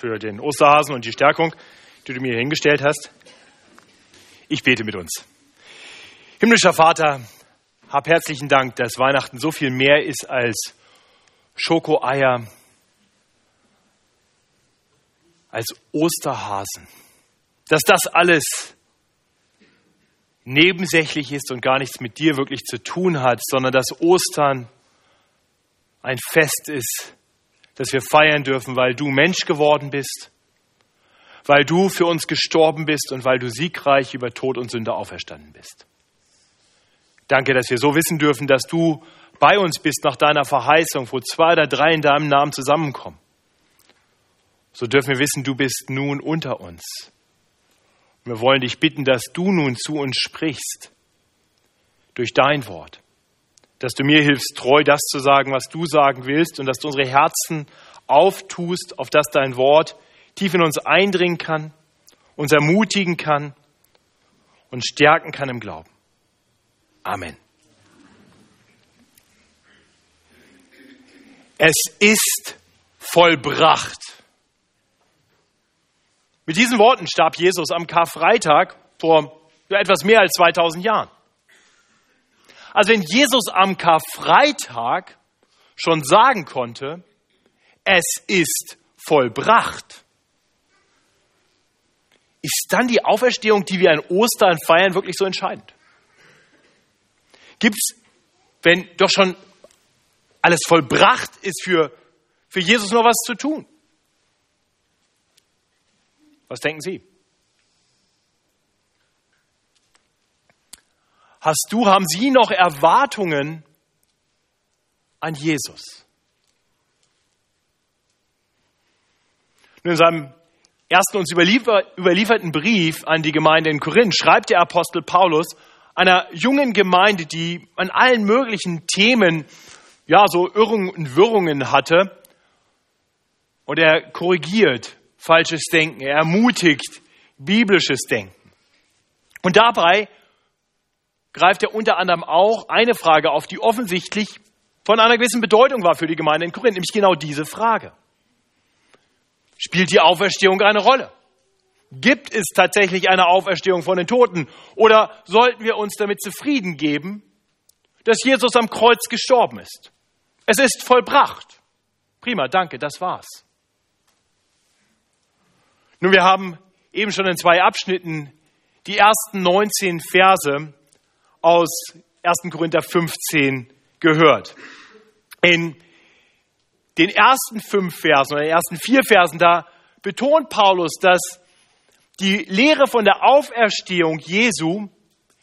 für den Osterhasen und die Stärkung, die du mir hingestellt hast. Ich bete mit uns. Himmlischer Vater, hab herzlichen Dank, dass Weihnachten so viel mehr ist als Schokoeier, als Osterhasen. Dass das alles nebensächlich ist und gar nichts mit dir wirklich zu tun hat, sondern dass Ostern ein Fest ist, das wir feiern dürfen, weil du Mensch geworden bist, weil du für uns gestorben bist und weil du siegreich über Tod und Sünde auferstanden bist. Danke, dass wir so wissen dürfen, dass du bei uns bist nach deiner Verheißung, wo zwei oder drei in deinem Namen zusammenkommen. So dürfen wir wissen, du bist nun unter uns. Wir wollen dich bitten, dass du nun zu uns sprichst durch dein Wort dass du mir hilfst, treu das zu sagen, was du sagen willst und dass du unsere Herzen auftust, auf dass dein Wort tief in uns eindringen kann, uns ermutigen kann und stärken kann im Glauben. Amen. Es ist vollbracht. Mit diesen Worten starb Jesus am Karfreitag vor etwas mehr als 2000 Jahren. Also wenn Jesus am Karfreitag schon sagen konnte, es ist vollbracht, ist dann die Auferstehung, die wir an Ostern feiern, wirklich so entscheidend? Gibt es, wenn doch schon alles vollbracht ist, für, für Jesus noch was zu tun? Was denken Sie? Hast du, haben Sie noch Erwartungen an Jesus? in seinem ersten uns überlieferten Brief an die Gemeinde in Korinth schreibt der Apostel Paulus einer jungen Gemeinde, die an allen möglichen Themen ja so Irrungen und Wirrungen hatte. Und er korrigiert falsches Denken, er ermutigt biblisches Denken. Und dabei greift er unter anderem auch eine Frage auf, die offensichtlich von einer gewissen Bedeutung war für die Gemeinde in Korinth, nämlich genau diese Frage. Spielt die Auferstehung eine Rolle? Gibt es tatsächlich eine Auferstehung von den Toten? Oder sollten wir uns damit zufrieden geben, dass Jesus am Kreuz gestorben ist? Es ist vollbracht. Prima, danke, das war's. Nun, wir haben eben schon in zwei Abschnitten die ersten 19 Verse aus 1. Korinther 15 gehört. In den ersten fünf Versen oder den ersten vier Versen, da betont Paulus, dass die Lehre von der Auferstehung Jesu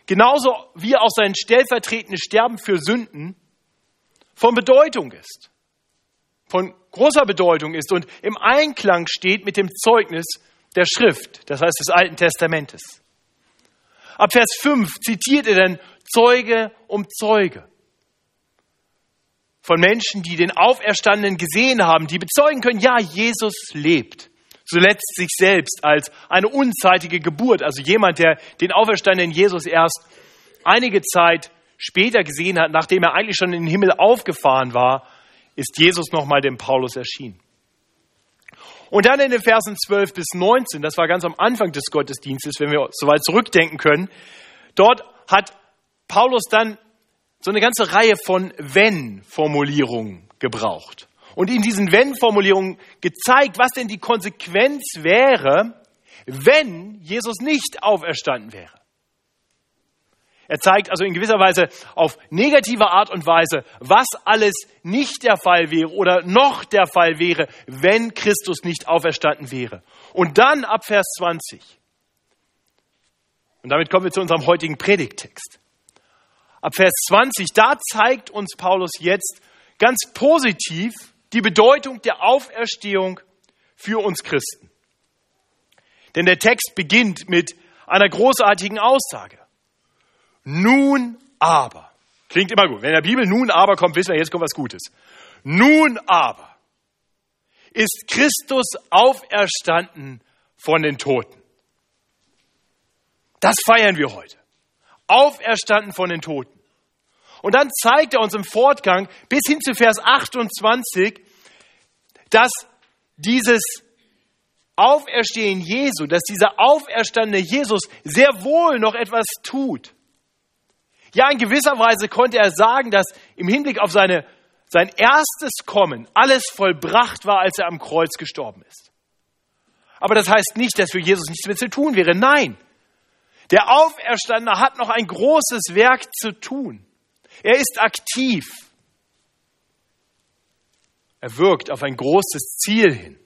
genauso wie auch sein stellvertretendes Sterben für Sünden von Bedeutung ist, von großer Bedeutung ist und im Einklang steht mit dem Zeugnis der Schrift, das heißt des Alten Testamentes. Ab Vers 5 zitiert er dann Zeuge um Zeuge von Menschen, die den Auferstandenen gesehen haben, die bezeugen können, ja, Jesus lebt. Zuletzt sich selbst als eine unzeitige Geburt, also jemand, der den auferstandenen Jesus erst einige Zeit später gesehen hat, nachdem er eigentlich schon in den Himmel aufgefahren war, ist Jesus nochmal dem Paulus erschienen. Und dann in den Versen 12 bis 19, das war ganz am Anfang des Gottesdienstes, wenn wir so weit zurückdenken können, dort hat Paulus dann so eine ganze Reihe von Wenn-Formulierungen gebraucht. Und in diesen Wenn-Formulierungen gezeigt, was denn die Konsequenz wäre, wenn Jesus nicht auferstanden wäre. Er zeigt also in gewisser Weise auf negative Art und Weise, was alles nicht der Fall wäre oder noch der Fall wäre, wenn Christus nicht auferstanden wäre. Und dann ab Vers 20. Und damit kommen wir zu unserem heutigen Predigttext. Ab Vers 20, da zeigt uns Paulus jetzt ganz positiv die Bedeutung der Auferstehung für uns Christen. Denn der Text beginnt mit einer großartigen Aussage. Nun aber. Klingt immer gut. Wenn in der Bibel nun aber kommt, wissen wir, jetzt kommt was Gutes. Nun aber ist Christus auferstanden von den Toten. Das feiern wir heute. Auferstanden von den Toten. Und dann zeigt er uns im Fortgang bis hin zu Vers 28, dass dieses Auferstehen Jesu, dass dieser auferstandene Jesus sehr wohl noch etwas tut. Ja, in gewisser Weise konnte er sagen, dass im Hinblick auf seine, sein erstes Kommen alles vollbracht war, als er am Kreuz gestorben ist. Aber das heißt nicht, dass für Jesus nichts mehr zu tun wäre. Nein, der Auferstandene hat noch ein großes Werk zu tun. Er ist aktiv. Er wirkt auf ein großes Ziel hin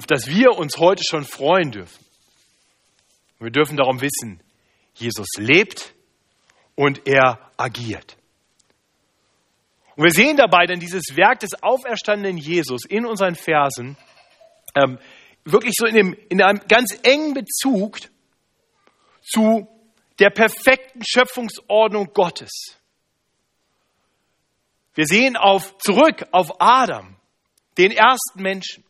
auf das wir uns heute schon freuen dürfen. Wir dürfen darum wissen, Jesus lebt und er agiert. Und wir sehen dabei dann dieses Werk des auferstandenen Jesus in unseren Versen ähm, wirklich so in, dem, in einem ganz engen Bezug zu der perfekten Schöpfungsordnung Gottes. Wir sehen auf, zurück auf Adam, den ersten Menschen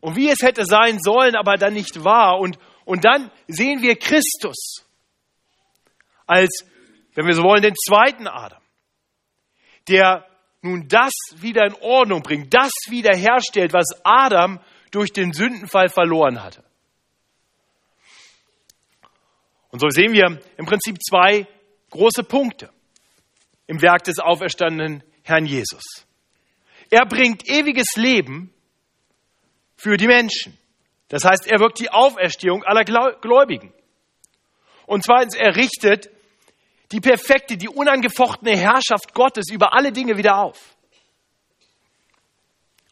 und wie es hätte sein sollen, aber dann nicht war. Und, und dann sehen wir Christus als, wenn wir so wollen, den zweiten Adam, der nun das wieder in Ordnung bringt, das wiederherstellt, was Adam durch den Sündenfall verloren hatte. Und so sehen wir im Prinzip zwei große Punkte im Werk des auferstandenen Herrn Jesus. Er bringt ewiges Leben für die Menschen. Das heißt, er wirkt die Auferstehung aller Gläubigen. Und zweitens, er richtet die perfekte, die unangefochtene Herrschaft Gottes über alle Dinge wieder auf.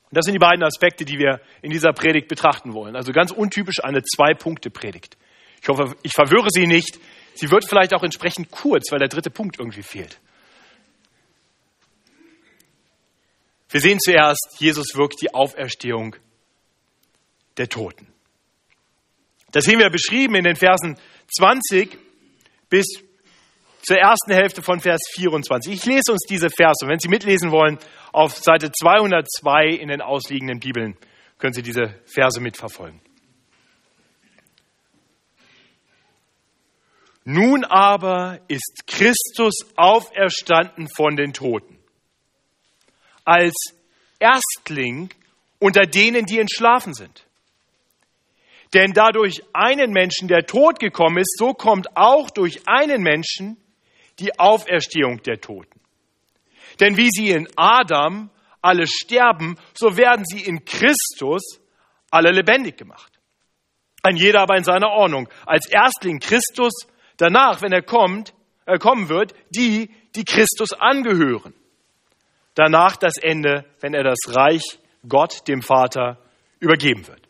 Und das sind die beiden Aspekte, die wir in dieser Predigt betrachten wollen. Also ganz untypisch eine Zwei-Punkte-Predigt. Ich hoffe, ich verwirre Sie nicht. Sie wird vielleicht auch entsprechend kurz, weil der dritte Punkt irgendwie fehlt. Wir sehen zuerst, Jesus wirkt die Auferstehung der Toten. Das sehen wir beschrieben in den Versen 20 bis zur ersten Hälfte von Vers 24. Ich lese uns diese Verse. Wenn Sie mitlesen wollen, auf Seite 202 in den ausliegenden Bibeln können Sie diese Verse mitverfolgen. Nun aber ist Christus auferstanden von den Toten, als Erstling unter denen, die entschlafen sind. Denn da durch einen Menschen der Tod gekommen ist, so kommt auch durch einen Menschen die Auferstehung der Toten. Denn wie sie in Adam alle sterben, so werden sie in Christus alle lebendig gemacht. Ein jeder aber in seiner Ordnung. Als Erstling Christus, danach, wenn er kommt, er kommen wird, die, die Christus angehören. Danach das Ende, wenn er das Reich Gott, dem Vater, übergeben wird.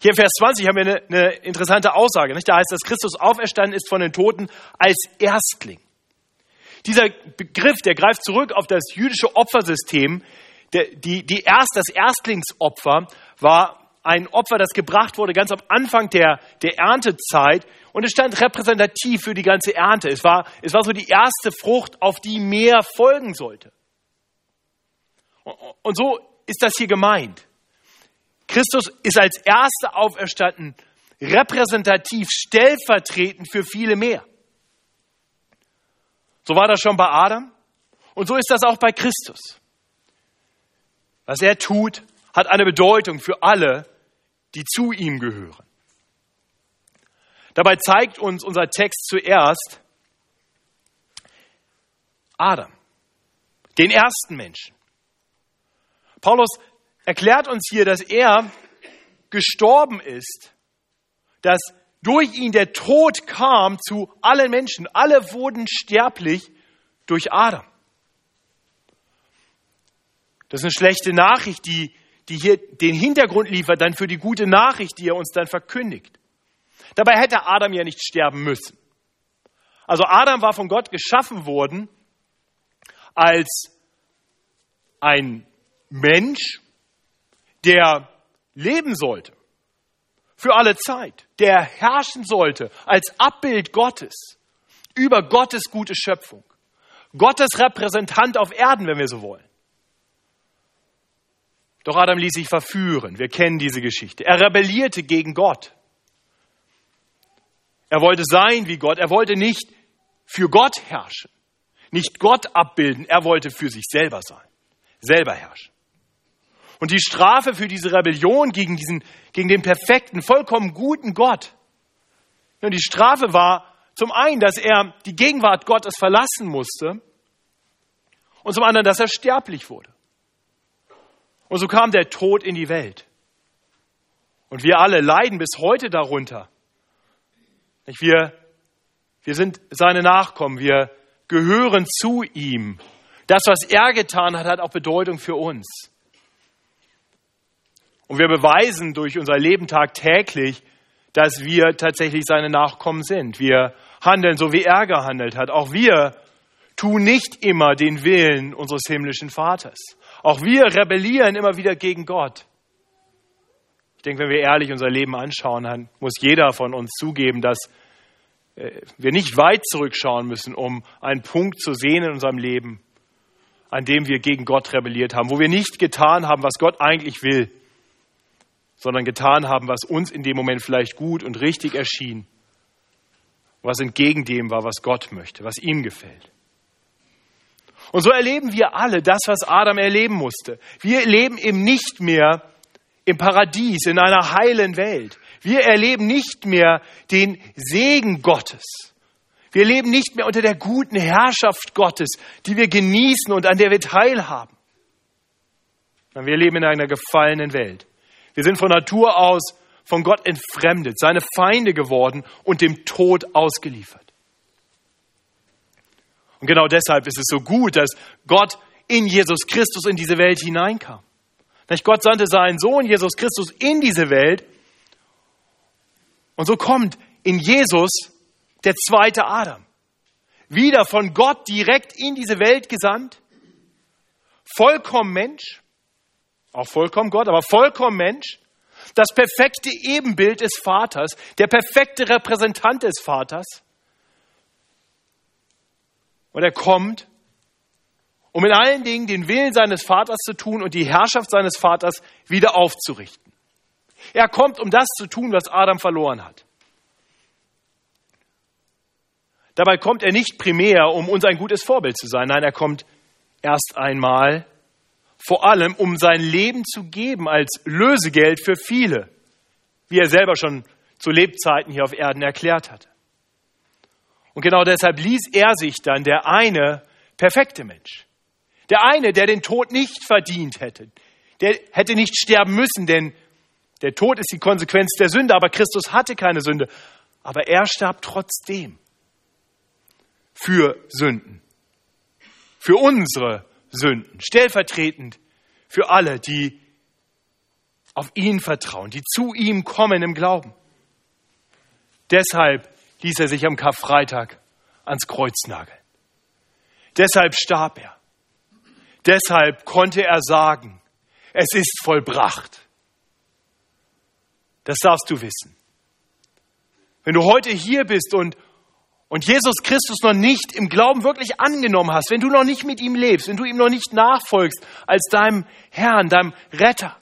Hier in Vers 20 haben wir eine, eine interessante Aussage. Nicht? Da heißt, dass Christus auferstanden ist von den Toten als Erstling. Dieser Begriff, der greift zurück auf das jüdische Opfersystem. Der, die, die erst, das Erstlingsopfer war ein Opfer, das gebracht wurde ganz am Anfang der, der Erntezeit und es stand repräsentativ für die ganze Ernte. Es war, es war so die erste Frucht, auf die mehr folgen sollte. Und so ist das hier gemeint. Christus ist als Erster auferstanden, repräsentativ, stellvertretend für viele mehr. So war das schon bei Adam und so ist das auch bei Christus. Was er tut, hat eine Bedeutung für alle, die zu ihm gehören. Dabei zeigt uns unser Text zuerst Adam, den ersten Menschen. Paulus erklärt uns hier, dass er gestorben ist, dass durch ihn der Tod kam zu allen Menschen. Alle wurden sterblich durch Adam. Das ist eine schlechte Nachricht, die, die hier den Hintergrund liefert, dann für die gute Nachricht, die er uns dann verkündigt. Dabei hätte Adam ja nicht sterben müssen. Also Adam war von Gott geschaffen worden als ein Mensch, der leben sollte für alle Zeit, der herrschen sollte als Abbild Gottes über Gottes gute Schöpfung. Gottes Repräsentant auf Erden, wenn wir so wollen. Doch Adam ließ sich verführen. Wir kennen diese Geschichte. Er rebellierte gegen Gott. Er wollte sein wie Gott. Er wollte nicht für Gott herrschen, nicht Gott abbilden. Er wollte für sich selber sein, selber herrschen. Und die Strafe für diese Rebellion gegen, diesen, gegen den perfekten, vollkommen guten Gott, die Strafe war zum einen, dass er die Gegenwart Gottes verlassen musste und zum anderen, dass er sterblich wurde. Und so kam der Tod in die Welt. Und wir alle leiden bis heute darunter. Wir, wir sind seine Nachkommen, wir gehören zu ihm. Das, was er getan hat, hat auch Bedeutung für uns. Und wir beweisen durch unser Leben tagtäglich, dass wir tatsächlich seine Nachkommen sind. Wir handeln so, wie er gehandelt hat. Auch wir tun nicht immer den Willen unseres himmlischen Vaters. Auch wir rebellieren immer wieder gegen Gott. Ich denke, wenn wir ehrlich unser Leben anschauen, dann muss jeder von uns zugeben, dass äh, wir nicht weit zurückschauen müssen, um einen Punkt zu sehen in unserem Leben, an dem wir gegen Gott rebelliert haben, wo wir nicht getan haben, was Gott eigentlich will, sondern getan haben, was uns in dem Moment vielleicht gut und richtig erschien, was entgegen dem war, was Gott möchte, was ihm gefällt. Und so erleben wir alle das, was Adam erleben musste. Wir leben eben nicht mehr im Paradies, in einer heilen Welt. Wir erleben nicht mehr den Segen Gottes. Wir leben nicht mehr unter der guten Herrschaft Gottes, die wir genießen und an der wir teilhaben. Wir leben in einer gefallenen Welt. Wir sind von Natur aus von Gott entfremdet, seine Feinde geworden und dem Tod ausgeliefert. Und genau deshalb ist es so gut, dass Gott in Jesus Christus in diese Welt hineinkam. Gott sandte seinen Sohn Jesus Christus in diese Welt. Und so kommt in Jesus der zweite Adam. Wieder von Gott direkt in diese Welt gesandt. Vollkommen Mensch. Auch vollkommen Gott, aber vollkommen Mensch. Das perfekte Ebenbild des Vaters. Der perfekte Repräsentant des Vaters. Und er kommt, um in allen Dingen den Willen seines Vaters zu tun und die Herrschaft seines Vaters wieder aufzurichten. Er kommt, um das zu tun, was Adam verloren hat. Dabei kommt er nicht primär, um uns ein gutes Vorbild zu sein. Nein, er kommt erst einmal vor allem, um sein Leben zu geben als Lösegeld für viele, wie er selber schon zu Lebzeiten hier auf Erden erklärt hatte. Und genau deshalb ließ er sich dann der eine perfekte Mensch, der eine, der den Tod nicht verdient hätte, der hätte nicht sterben müssen, denn der Tod ist die Konsequenz der Sünde, aber Christus hatte keine Sünde. Aber er starb trotzdem für Sünden, für unsere Sünden, stellvertretend für alle, die auf ihn vertrauen, die zu ihm kommen im Glauben. Deshalb ließ er sich am Karfreitag ans Kreuz nageln. Deshalb starb er. Deshalb konnte er sagen, es ist vollbracht. Das darfst du wissen. Wenn du heute hier bist und, und Jesus Christus noch nicht im Glauben wirklich angenommen hast, wenn du noch nicht mit ihm lebst, wenn du ihm noch nicht nachfolgst als deinem Herrn, deinem Retter,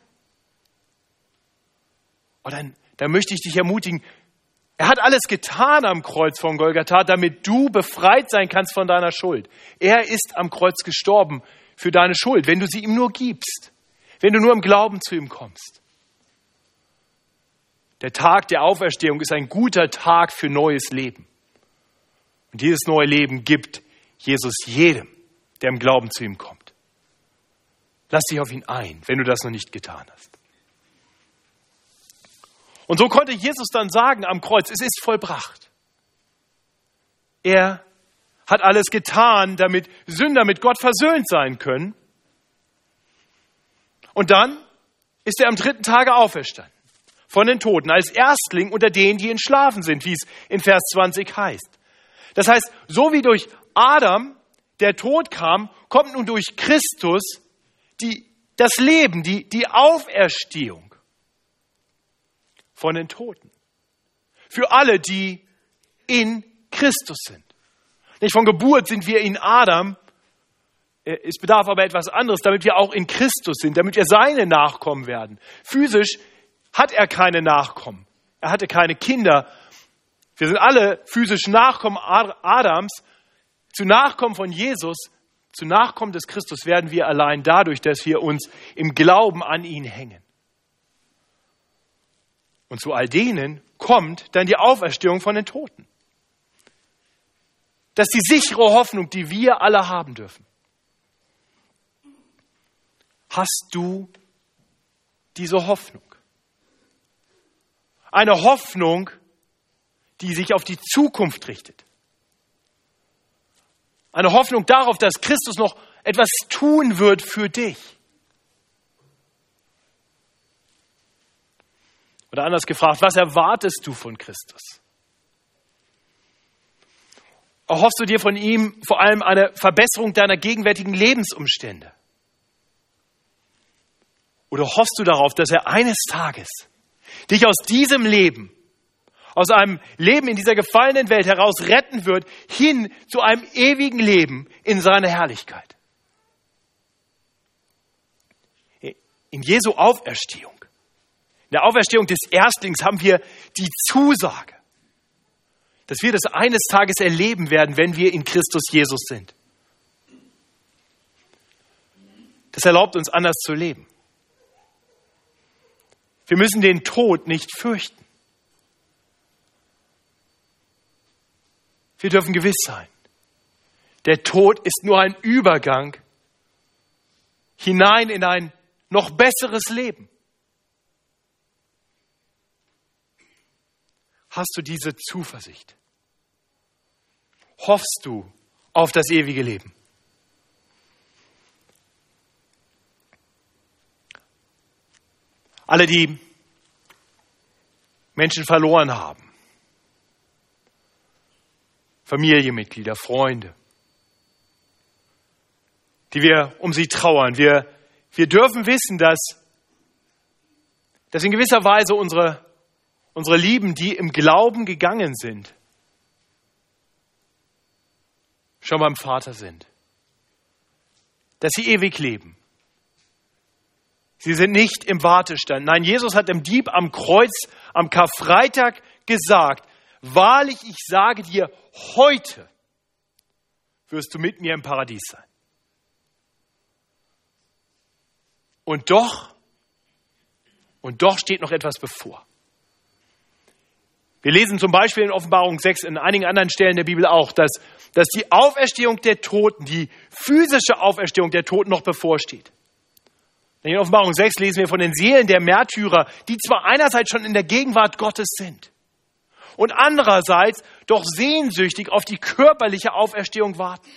oh, dann, dann möchte ich dich ermutigen, er hat alles getan am Kreuz von Golgatha, damit du befreit sein kannst von deiner Schuld. Er ist am Kreuz gestorben für deine Schuld, wenn du sie ihm nur gibst, wenn du nur im Glauben zu ihm kommst. Der Tag der Auferstehung ist ein guter Tag für neues Leben. Und dieses neue Leben gibt Jesus jedem, der im Glauben zu ihm kommt. Lass dich auf ihn ein, wenn du das noch nicht getan hast. Und so konnte Jesus dann sagen am Kreuz, es ist vollbracht. Er hat alles getan, damit Sünder mit Gott versöhnt sein können. Und dann ist er am dritten Tage auferstanden von den Toten als Erstling unter denen, die entschlafen sind, wie es in Vers 20 heißt. Das heißt, so wie durch Adam der Tod kam, kommt nun durch Christus die, das Leben, die, die Auferstehung von den Toten. Für alle, die in Christus sind. Nicht von Geburt sind wir in Adam. Äh, es bedarf aber etwas anderes, damit wir auch in Christus sind, damit wir seine Nachkommen werden. Physisch hat er keine Nachkommen. Er hatte keine Kinder. Wir sind alle physisch Nachkommen Adams. Zu Nachkommen von Jesus, zu Nachkommen des Christus werden wir allein dadurch, dass wir uns im Glauben an ihn hängen. Und zu all denen kommt dann die Auferstehung von den Toten. Das ist die sichere Hoffnung, die wir alle haben dürfen. Hast du diese Hoffnung? Eine Hoffnung, die sich auf die Zukunft richtet. Eine Hoffnung darauf, dass Christus noch etwas tun wird für dich. Oder anders gefragt, was erwartest du von Christus? Erhoffst du dir von ihm vor allem eine Verbesserung deiner gegenwärtigen Lebensumstände? Oder hoffst du darauf, dass er eines Tages dich aus diesem Leben, aus einem Leben in dieser gefallenen Welt heraus retten wird, hin zu einem ewigen Leben in seiner Herrlichkeit? In Jesu Auferstehung in der Auferstehung des Erstlings haben wir die Zusage, dass wir das eines Tages erleben werden, wenn wir in Christus Jesus sind. Das erlaubt uns anders zu leben. Wir müssen den Tod nicht fürchten. Wir dürfen gewiss sein, der Tod ist nur ein Übergang hinein in ein noch besseres Leben. Hast du diese Zuversicht? Hoffst du auf das ewige Leben? Alle, die Menschen verloren haben, Familienmitglieder, Freunde, die wir um sie trauern, wir, wir dürfen wissen, dass, dass in gewisser Weise unsere unsere Lieben, die im Glauben gegangen sind, schon beim Vater sind. Dass sie ewig leben. Sie sind nicht im Wartestand. Nein, Jesus hat dem Dieb am Kreuz am Karfreitag gesagt, wahrlich, ich sage dir, heute wirst du mit mir im Paradies sein. Und doch, und doch steht noch etwas bevor. Wir lesen zum Beispiel in Offenbarung 6, in einigen anderen Stellen der Bibel auch, dass, dass die Auferstehung der Toten, die physische Auferstehung der Toten noch bevorsteht. In Offenbarung 6 lesen wir von den Seelen der Märtyrer, die zwar einerseits schon in der Gegenwart Gottes sind und andererseits doch sehnsüchtig auf die körperliche Auferstehung warten.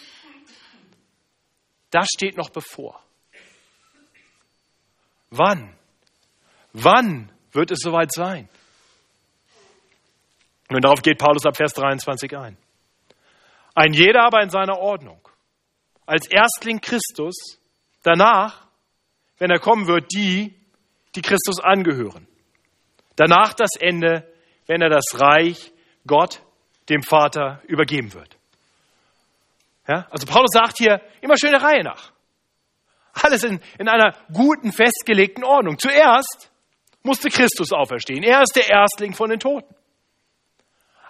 Das steht noch bevor. Wann? Wann wird es soweit sein? Und darauf geht Paulus ab Vers 23 ein. Ein jeder aber in seiner Ordnung. Als Erstling Christus, danach, wenn er kommen wird, die, die Christus angehören. Danach das Ende, wenn er das Reich Gott, dem Vater, übergeben wird. Ja? Also Paulus sagt hier immer schön der Reihe nach. Alles in, in einer guten, festgelegten Ordnung. Zuerst musste Christus auferstehen. Er ist der Erstling von den Toten.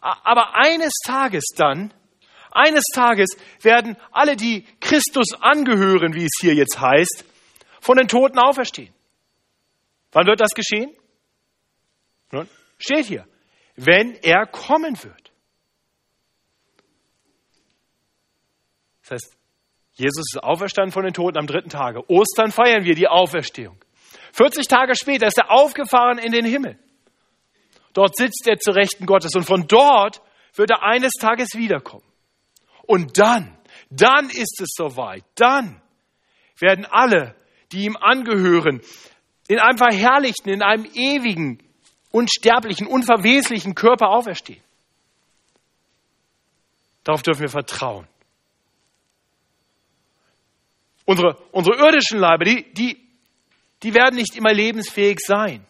Aber eines Tages dann, eines Tages werden alle, die Christus angehören, wie es hier jetzt heißt, von den Toten auferstehen. Wann wird das geschehen? Nun, steht hier, wenn er kommen wird. Das heißt, Jesus ist auferstanden von den Toten am dritten Tage. Ostern feiern wir die Auferstehung. 40 Tage später ist er aufgefahren in den Himmel. Dort sitzt er zu Rechten Gottes und von dort wird er eines Tages wiederkommen. Und dann, dann ist es soweit. Dann werden alle, die ihm angehören, in einem verherrlichten, in einem ewigen, unsterblichen, unverweslichen Körper auferstehen. Darauf dürfen wir vertrauen. Unsere, unsere irdischen Leiber, die, die, die werden nicht immer lebensfähig sein.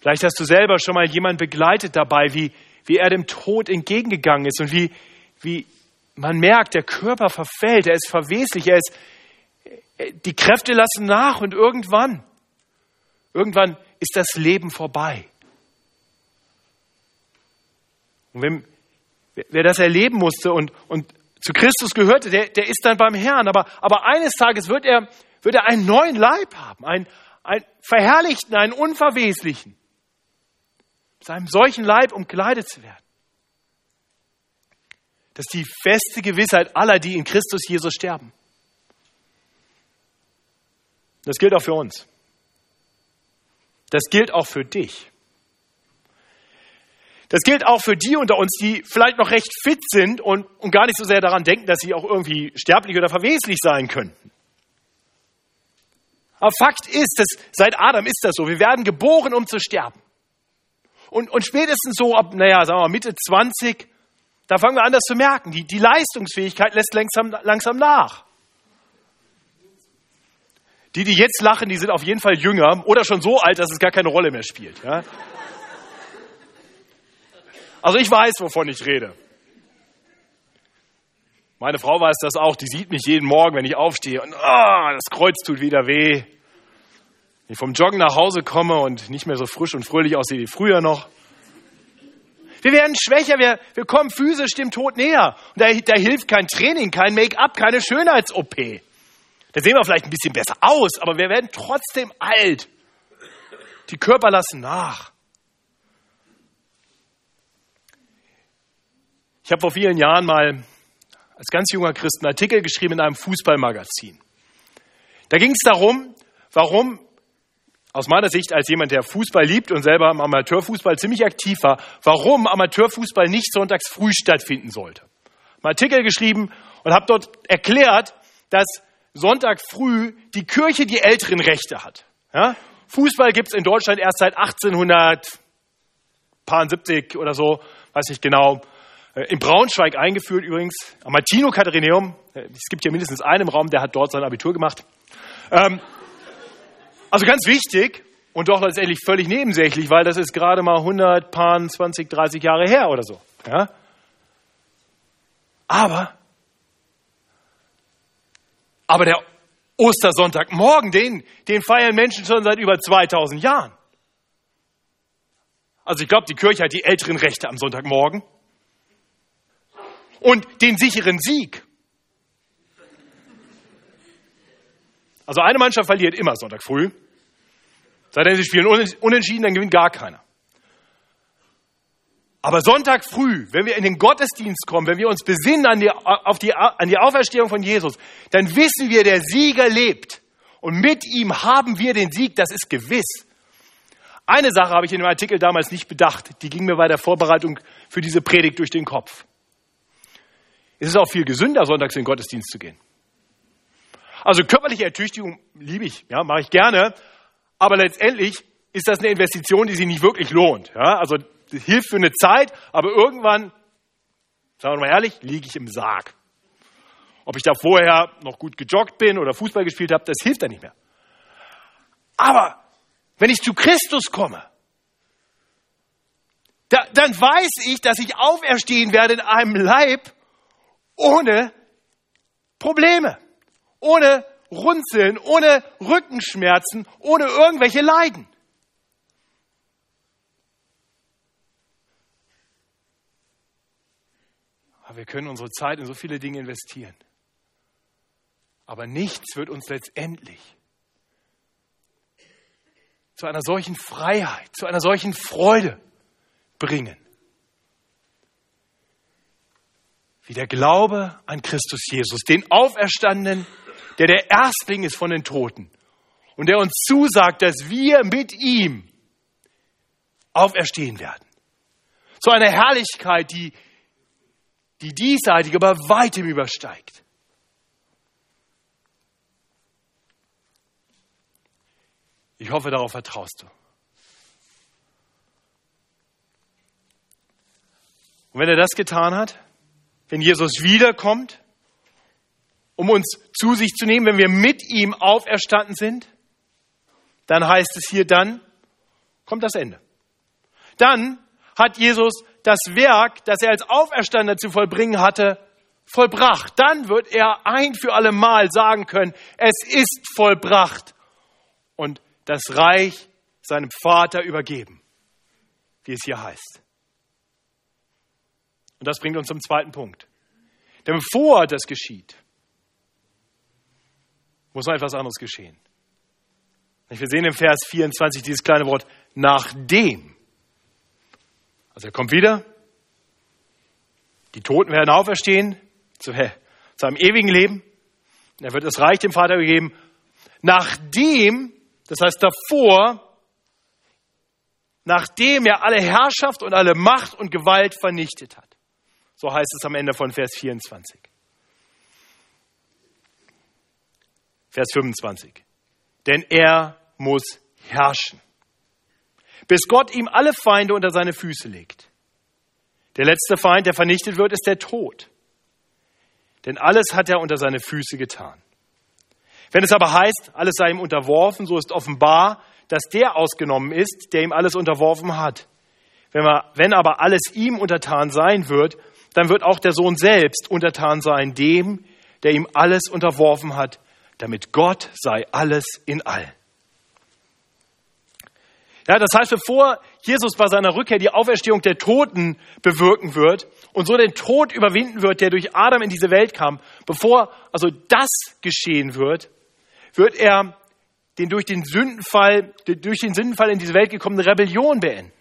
Vielleicht hast du selber schon mal jemanden begleitet dabei, wie, wie er dem Tod entgegengegangen ist und wie, wie man merkt, der Körper verfällt, er ist verweslich, er ist, die Kräfte lassen nach und irgendwann, irgendwann ist das Leben vorbei. Und wenn, wer das erleben musste und, und zu Christus gehörte, der, der ist dann beim Herrn. Aber, aber eines Tages wird er, wird er einen neuen Leib haben, einen, einen verherrlichten, einen unverweslichen. Mit einem solchen Leib umkleidet zu werden. Das ist die feste Gewissheit aller, die in Christus Jesus sterben. Das gilt auch für uns. Das gilt auch für dich. Das gilt auch für die unter uns, die vielleicht noch recht fit sind und, und gar nicht so sehr daran denken, dass sie auch irgendwie sterblich oder verweslich sein könnten. Aber Fakt ist, dass seit Adam ist das so. Wir werden geboren, um zu sterben. Und, und spätestens so ab, naja, sagen wir mal Mitte 20, da fangen wir an, das zu merken. Die, die Leistungsfähigkeit lässt langsam, langsam nach. Die, die jetzt lachen, die sind auf jeden Fall jünger oder schon so alt, dass es gar keine Rolle mehr spielt. Ja? Also ich weiß, wovon ich rede. Meine Frau weiß das auch, die sieht mich jeden Morgen, wenn ich aufstehe und oh, das Kreuz tut wieder weh. Wenn ich vom Joggen nach Hause komme und nicht mehr so frisch und fröhlich aussehe wie früher noch. Wir werden schwächer, wir, wir kommen physisch dem Tod näher. Und da, da hilft kein Training, kein Make-up, keine Schönheits-OP. Da sehen wir vielleicht ein bisschen besser aus, aber wir werden trotzdem alt. Die Körper lassen nach. Ich habe vor vielen Jahren mal als ganz junger Christ einen Artikel geschrieben in einem Fußballmagazin. Da ging es darum, warum aus meiner Sicht als jemand, der Fußball liebt und selber im Amateurfußball ziemlich aktiv war, warum Amateurfußball nicht sonntags früh stattfinden sollte. Einen Artikel geschrieben und habe dort erklärt, dass Sonntag früh die Kirche die älteren Rechte hat. Ja? Fußball gibt es in Deutschland erst seit 1870 oder so, weiß nicht genau. Äh, in Braunschweig eingeführt übrigens, am Martino Katharineum. Äh, es gibt ja mindestens einen im Raum, der hat dort sein Abitur gemacht. Ähm, also ganz wichtig und doch letztendlich völlig nebensächlich, weil das ist gerade mal 100, Paar, 20, 30 Jahre her oder so. Ja? Aber aber der Ostersonntagmorgen, den, den feiern Menschen schon seit über 2000 Jahren. Also ich glaube, die Kirche hat die älteren Rechte am Sonntagmorgen und den sicheren Sieg. Also eine Mannschaft verliert immer Sonntag früh. Sei denn, sie spielen unentschieden, dann gewinnt gar keiner. Aber Sonntag früh, wenn wir in den Gottesdienst kommen, wenn wir uns besinnen an die, auf die, an die Auferstehung von Jesus, dann wissen wir, der Sieger lebt. Und mit ihm haben wir den Sieg, das ist gewiss. Eine Sache habe ich in dem Artikel damals nicht bedacht, die ging mir bei der Vorbereitung für diese Predigt durch den Kopf. Es ist auch viel gesünder, sonntags in den Gottesdienst zu gehen. Also körperliche Ertüchtigung liebe ich, ja, mache ich gerne, aber letztendlich ist das eine Investition, die sich nicht wirklich lohnt. Ja? Also das hilft für eine Zeit, aber irgendwann, sagen wir mal ehrlich, liege ich im Sarg. Ob ich da vorher noch gut gejoggt bin oder Fußball gespielt habe, das hilft dann nicht mehr. Aber wenn ich zu Christus komme, da, dann weiß ich, dass ich auferstehen werde in einem Leib ohne Probleme, ohne Runzeln, ohne Rückenschmerzen, ohne irgendwelche Leiden. Aber wir können unsere Zeit in so viele Dinge investieren. Aber nichts wird uns letztendlich zu einer solchen Freiheit, zu einer solchen Freude bringen, wie der Glaube an Christus Jesus, den Auferstandenen, der der Erstling ist von den Toten und der uns zusagt, dass wir mit ihm auferstehen werden. Zu einer Herrlichkeit, die die diesseitige aber weitem übersteigt. Ich hoffe, darauf vertraust du. Und wenn er das getan hat, wenn Jesus wiederkommt, um uns zu sich zu nehmen, wenn wir mit ihm auferstanden sind, dann heißt es hier, dann kommt das Ende. Dann hat Jesus das Werk, das er als Auferstandener zu vollbringen hatte, vollbracht. Dann wird er ein für alle Mal sagen können, es ist vollbracht und das Reich seinem Vater übergeben, wie es hier heißt. Und das bringt uns zum zweiten Punkt. Denn bevor das geschieht, muss noch etwas anderes geschehen. Wir sehen im Vers 24 dieses kleine Wort nachdem. Also er kommt wieder, die Toten werden auferstehen zu, zu einem ewigen Leben. Er wird das Reich dem Vater gegeben, nachdem, das heißt davor, nachdem er alle Herrschaft und alle Macht und Gewalt vernichtet hat. So heißt es am Ende von Vers 24. Vers 25. Denn er muss herrschen, bis Gott ihm alle Feinde unter seine Füße legt. Der letzte Feind, der vernichtet wird, ist der Tod. Denn alles hat er unter seine Füße getan. Wenn es aber heißt, alles sei ihm unterworfen, so ist offenbar, dass der ausgenommen ist, der ihm alles unterworfen hat. Wenn, man, wenn aber alles ihm untertan sein wird, dann wird auch der Sohn selbst untertan sein dem, der ihm alles unterworfen hat, damit Gott sei alles in all. Ja, das heißt, bevor Jesus bei seiner Rückkehr die Auferstehung der Toten bewirken wird und so den Tod überwinden wird, der durch Adam in diese Welt kam, bevor also das geschehen wird, wird er den durch den Sündenfall, durch den Sündenfall in diese Welt gekommene Rebellion beenden.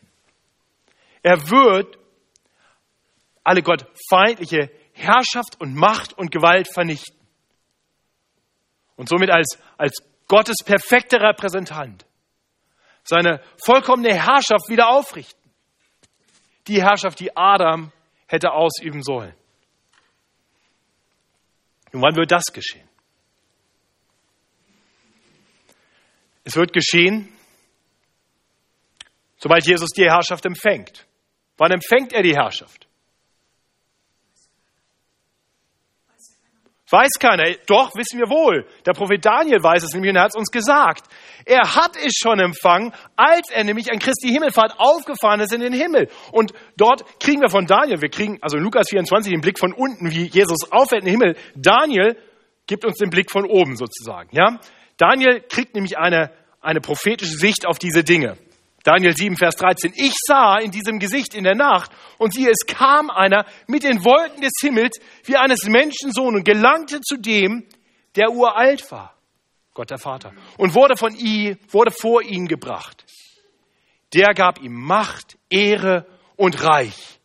Er wird alle gottfeindliche Herrschaft und Macht und Gewalt vernichten. Und somit als, als Gottes perfekter Repräsentant seine vollkommene Herrschaft wieder aufrichten. Die Herrschaft, die Adam hätte ausüben sollen. Und wann wird das geschehen? Es wird geschehen, sobald Jesus die Herrschaft empfängt. Wann empfängt er die Herrschaft? Weiß keiner. Doch, wissen wir wohl. Der Prophet Daniel weiß es nämlich und er hat es uns gesagt. Er hat es schon empfangen, als er nämlich an Christi Himmelfahrt aufgefahren ist in den Himmel. Und dort kriegen wir von Daniel, wir kriegen also in Lukas 24 den Blick von unten, wie Jesus auffällt in den Himmel. Daniel gibt uns den Blick von oben sozusagen. Ja? Daniel kriegt nämlich eine, eine prophetische Sicht auf diese Dinge. Daniel 7, Vers 13. Ich sah in diesem Gesicht in der Nacht und siehe, es kam einer mit den Wolken des Himmels wie eines Menschensohn und gelangte zu dem, der uralt war, Gott der Vater, und wurde von ihm, wurde vor ihn gebracht. Der gab ihm Macht, Ehre und Reich,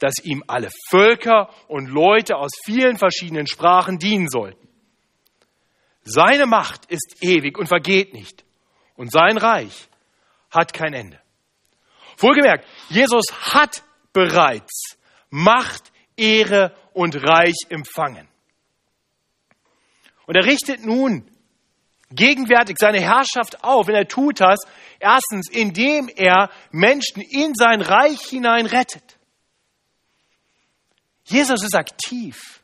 dass ihm alle Völker und Leute aus vielen verschiedenen Sprachen dienen sollten. Seine Macht ist ewig und vergeht nicht, und sein Reich hat kein Ende. Wohlgemerkt, Jesus hat bereits Macht, Ehre und Reich empfangen. Und er richtet nun gegenwärtig seine Herrschaft auf, wenn er tut das, erstens, indem er Menschen in sein Reich hinein rettet. Jesus ist aktiv.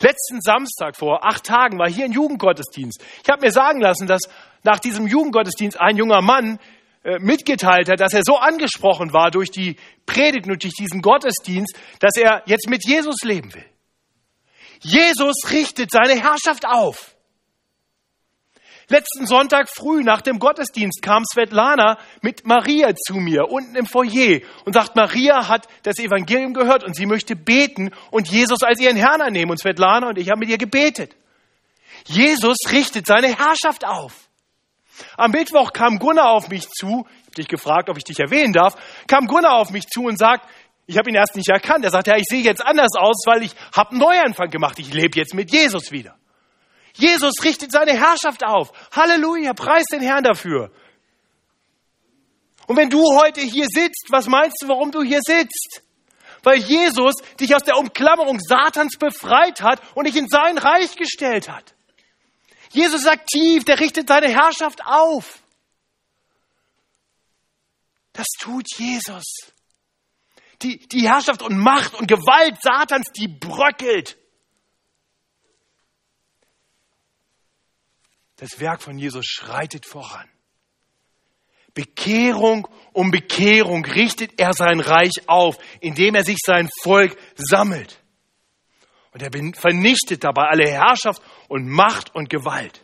Letzten Samstag vor acht Tagen war hier ein Jugendgottesdienst. Ich habe mir sagen lassen, dass nach diesem Jugendgottesdienst ein junger Mann äh, mitgeteilt hat, dass er so angesprochen war durch die Predigt und durch diesen Gottesdienst, dass er jetzt mit Jesus leben will. Jesus richtet seine Herrschaft auf. Letzten Sonntag früh nach dem Gottesdienst kam Svetlana mit Maria zu mir unten im Foyer und sagt, Maria hat das Evangelium gehört und sie möchte beten und Jesus als ihren Herrn annehmen. Und Svetlana und ich haben mit ihr gebetet. Jesus richtet seine Herrschaft auf. Am Mittwoch kam Gunnar auf mich zu, ich habe dich gefragt, ob ich dich erwähnen darf, kam Gunnar auf mich zu und sagt, ich habe ihn erst nicht erkannt. Er sagt, ja, ich sehe jetzt anders aus, weil ich habe einen Neuanfang gemacht. Ich lebe jetzt mit Jesus wieder. Jesus richtet seine Herrschaft auf. Halleluja, preis den Herrn dafür. Und wenn du heute hier sitzt, was meinst du, warum du hier sitzt? Weil Jesus dich aus der Umklammerung Satans befreit hat und dich in sein Reich gestellt hat. Jesus ist aktiv, der richtet seine Herrschaft auf. Das tut Jesus. Die, die Herrschaft und Macht und Gewalt Satans, die bröckelt. Das Werk von Jesus schreitet voran. Bekehrung um Bekehrung richtet er sein Reich auf, indem er sich sein Volk sammelt. Und er vernichtet dabei alle Herrschaft und Macht und Gewalt.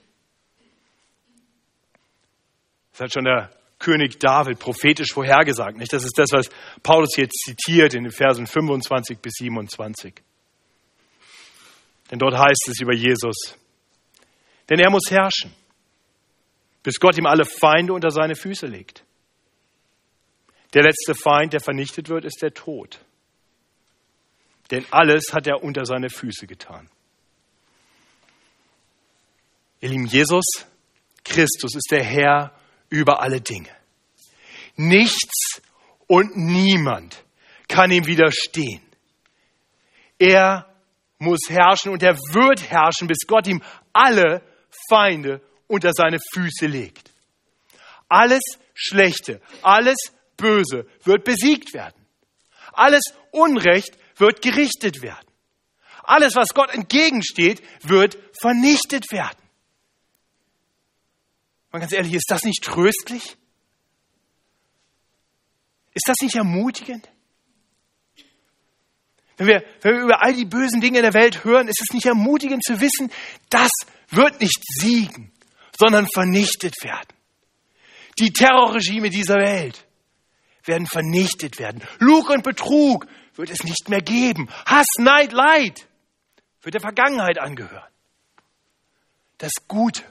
Das hat schon der König David prophetisch vorhergesagt. Nicht? Das ist das, was Paulus jetzt zitiert in den Versen 25 bis 27. Denn dort heißt es über Jesus, denn er muss herrschen, bis Gott ihm alle Feinde unter seine Füße legt. Der letzte Feind, der vernichtet wird, ist der Tod. Denn alles hat er unter seine Füße getan. Ihr lieben Jesus, Christus ist der Herr über alle Dinge. Nichts und niemand kann ihm widerstehen. Er muss herrschen und er wird herrschen, bis Gott ihm alle Feinde unter seine Füße legt. Alles Schlechte, alles Böse wird besiegt werden. Alles Unrecht wird gerichtet werden. Alles, was Gott entgegensteht, wird vernichtet werden. Mal ganz ehrlich, ist das nicht tröstlich? Ist das nicht ermutigend? Wenn wir, wenn wir über all die bösen Dinge in der Welt hören, ist es nicht ermutigend zu wissen, das wird nicht siegen, sondern vernichtet werden. Die Terrorregime dieser Welt werden vernichtet werden. Lug und Betrug wird es nicht mehr geben. Hass, Neid, Leid wird der Vergangenheit angehören. Das Gute,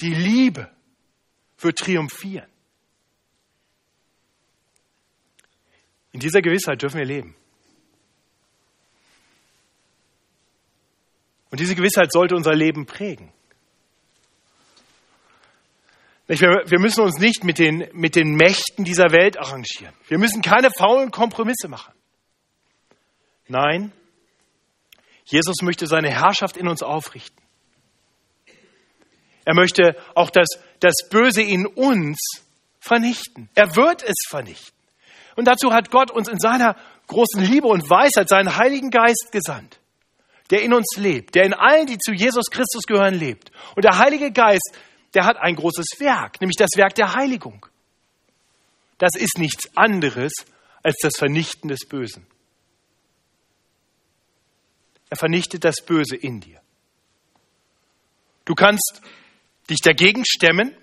die Liebe wird triumphieren. In dieser Gewissheit dürfen wir leben. Und diese Gewissheit sollte unser Leben prägen. Wir müssen uns nicht mit den, mit den Mächten dieser Welt arrangieren. Wir müssen keine faulen Kompromisse machen. Nein, Jesus möchte seine Herrschaft in uns aufrichten. Er möchte auch das, das Böse in uns vernichten. Er wird es vernichten. Und dazu hat Gott uns in seiner großen Liebe und Weisheit seinen Heiligen Geist gesandt der in uns lebt, der in allen, die zu Jesus Christus gehören, lebt. Und der Heilige Geist, der hat ein großes Werk, nämlich das Werk der Heiligung. Das ist nichts anderes als das Vernichten des Bösen. Er vernichtet das Böse in dir. Du kannst dich dagegen stemmen,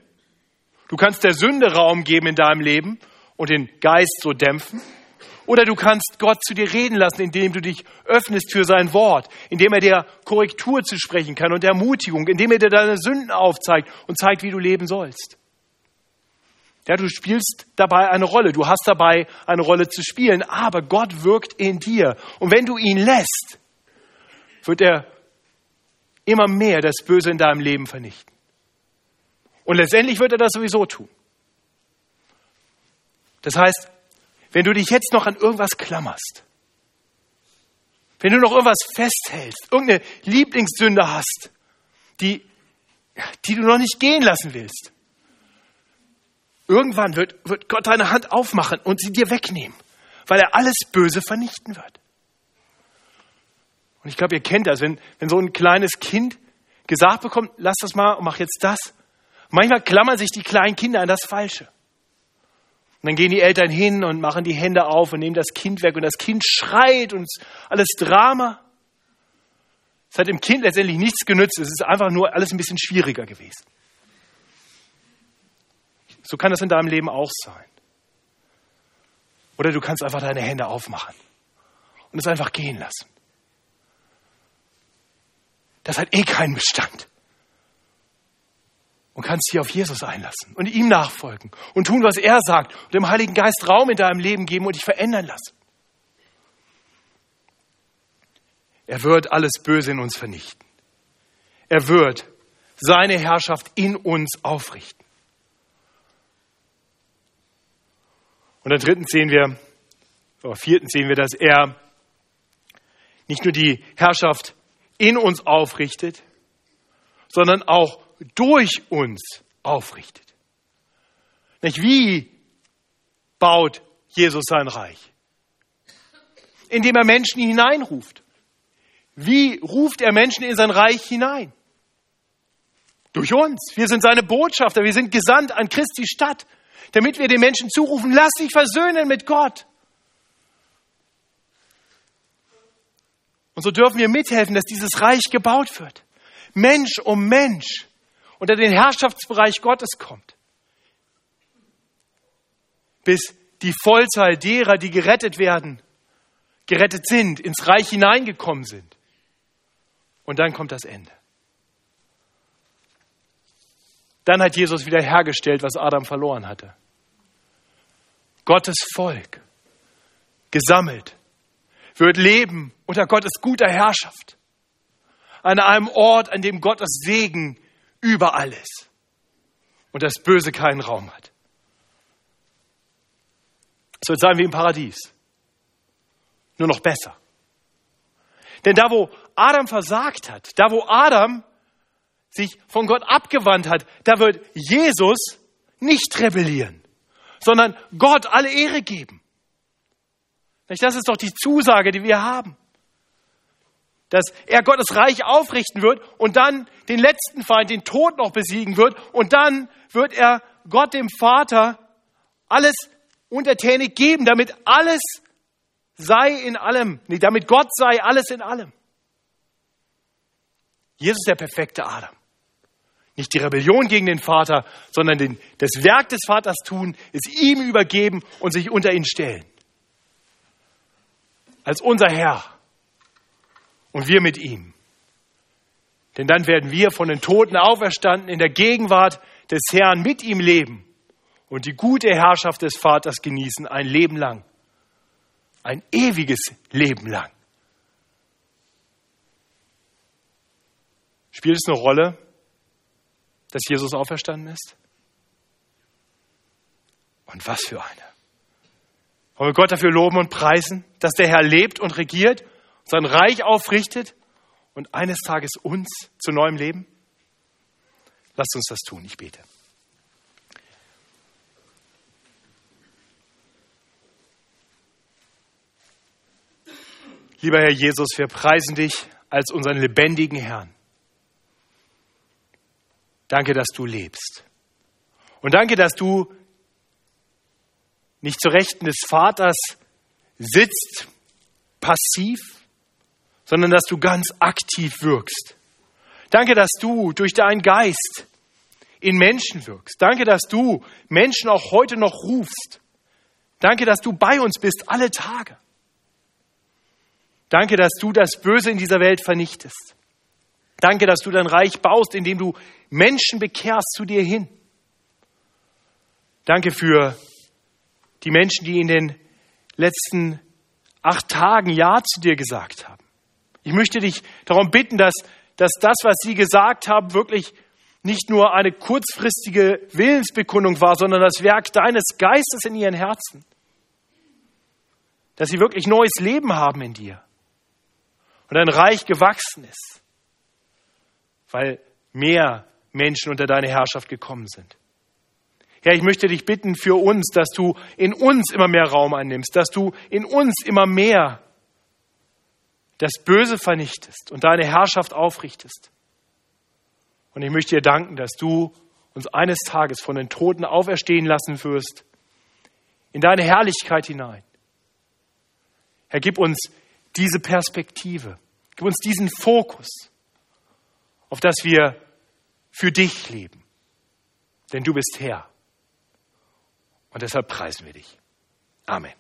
du kannst der Sünde Raum geben in deinem Leben und den Geist so dämpfen. Oder du kannst Gott zu dir reden lassen, indem du dich öffnest für sein Wort, indem er dir Korrektur zu sprechen kann und Ermutigung, indem er dir deine Sünden aufzeigt und zeigt, wie du leben sollst. Ja, du spielst dabei eine Rolle, du hast dabei eine Rolle zu spielen, aber Gott wirkt in dir. Und wenn du ihn lässt, wird er immer mehr das Böse in deinem Leben vernichten. Und letztendlich wird er das sowieso tun. Das heißt, wenn du dich jetzt noch an irgendwas klammerst, wenn du noch irgendwas festhältst, irgendeine Lieblingssünde hast, die, die du noch nicht gehen lassen willst, irgendwann wird, wird Gott deine Hand aufmachen und sie dir wegnehmen, weil er alles Böse vernichten wird. Und ich glaube, ihr kennt das, wenn, wenn so ein kleines Kind gesagt bekommt, lass das mal und mach jetzt das. Manchmal klammern sich die kleinen Kinder an das Falsche. Und dann gehen die Eltern hin und machen die Hände auf und nehmen das Kind weg und das Kind schreit und alles Drama. Es hat dem Kind letztendlich nichts genützt, es ist einfach nur alles ein bisschen schwieriger gewesen. So kann das in deinem Leben auch sein. Oder du kannst einfach deine Hände aufmachen und es einfach gehen lassen. Das hat eh keinen Bestand und kannst dich auf Jesus einlassen und ihm nachfolgen und tun, was er sagt und dem Heiligen Geist Raum in deinem Leben geben und dich verändern lassen. Er wird alles Böse in uns vernichten. Er wird seine Herrschaft in uns aufrichten. Und dann dritten sehen wir, oder vierten sehen wir, dass er nicht nur die Herrschaft in uns aufrichtet, sondern auch durch uns aufrichtet. Nicht? Wie baut Jesus sein Reich? Indem er Menschen hineinruft. Wie ruft er Menschen in sein Reich hinein? Durch uns. Wir sind seine Botschafter. Wir sind gesandt an Christi Stadt, damit wir den Menschen zurufen, lass dich versöhnen mit Gott. Und so dürfen wir mithelfen, dass dieses Reich gebaut wird. Mensch um Mensch unter den Herrschaftsbereich Gottes kommt. Bis die Vollzahl derer, die gerettet werden, gerettet sind, ins Reich hineingekommen sind. Und dann kommt das Ende. Dann hat Jesus wieder hergestellt, was Adam verloren hatte. Gottes Volk, gesammelt, wird leben unter Gottes guter Herrschaft. An einem Ort, an dem Gottes Segen überall ist und das Böse keinen Raum hat. Es wird sein wie im Paradies. Nur noch besser. Denn da, wo Adam versagt hat, da, wo Adam sich von Gott abgewandt hat, da wird Jesus nicht rebellieren, sondern Gott alle Ehre geben. Das ist doch die Zusage, die wir haben. Dass er Gottes Reich aufrichten wird und dann den letzten Feind, den Tod noch besiegen wird und dann wird er Gott dem Vater alles untertänig geben, damit alles sei in allem, nee, damit Gott sei alles in allem. Jesus ist der perfekte Adam. Nicht die Rebellion gegen den Vater, sondern den, das Werk des Vaters tun, es ihm übergeben und sich unter ihn stellen. Als unser Herr und wir mit ihm. Denn dann werden wir von den Toten auferstanden in der Gegenwart des Herrn mit ihm leben und die gute Herrschaft des Vaters genießen ein Leben lang. Ein ewiges Leben lang. Spielt es eine Rolle, dass Jesus auferstanden ist? Und was für eine. Wollen wir Gott dafür loben und preisen, dass der Herr lebt und regiert, sein Reich aufrichtet und eines Tages uns zu neuem Leben? Lasst uns das tun, ich bete. Lieber Herr Jesus, wir preisen dich als unseren lebendigen Herrn. Danke, dass du lebst. Und danke, dass du nicht zu Rechten des Vaters sitzt, passiv, sondern dass du ganz aktiv wirkst. Danke, dass du durch deinen Geist in Menschen wirkst. Danke, dass du Menschen auch heute noch rufst. Danke, dass du bei uns bist alle Tage. Danke, dass du das Böse in dieser Welt vernichtest. Danke, dass du dein Reich baust, indem du Menschen bekehrst zu dir hin. Danke für die Menschen, die in den letzten acht Tagen Ja zu dir gesagt haben. Ich möchte dich darum bitten, dass, dass das, was sie gesagt haben, wirklich nicht nur eine kurzfristige Willensbekundung war, sondern das Werk deines Geistes in ihren Herzen. Dass sie wirklich neues Leben haben in dir und ein Reich gewachsen ist, weil mehr Menschen unter deine Herrschaft gekommen sind. Herr, ich möchte dich bitten für uns, dass du in uns immer mehr Raum einnimmst, dass du in uns immer mehr das Böse vernichtest und deine Herrschaft aufrichtest. Und ich möchte dir danken, dass du uns eines Tages von den Toten auferstehen lassen wirst, in deine Herrlichkeit hinein. Herr, gib uns diese Perspektive. Gib uns diesen Fokus, auf dass wir für dich leben. Denn du bist Herr. Und deshalb preisen wir dich. Amen.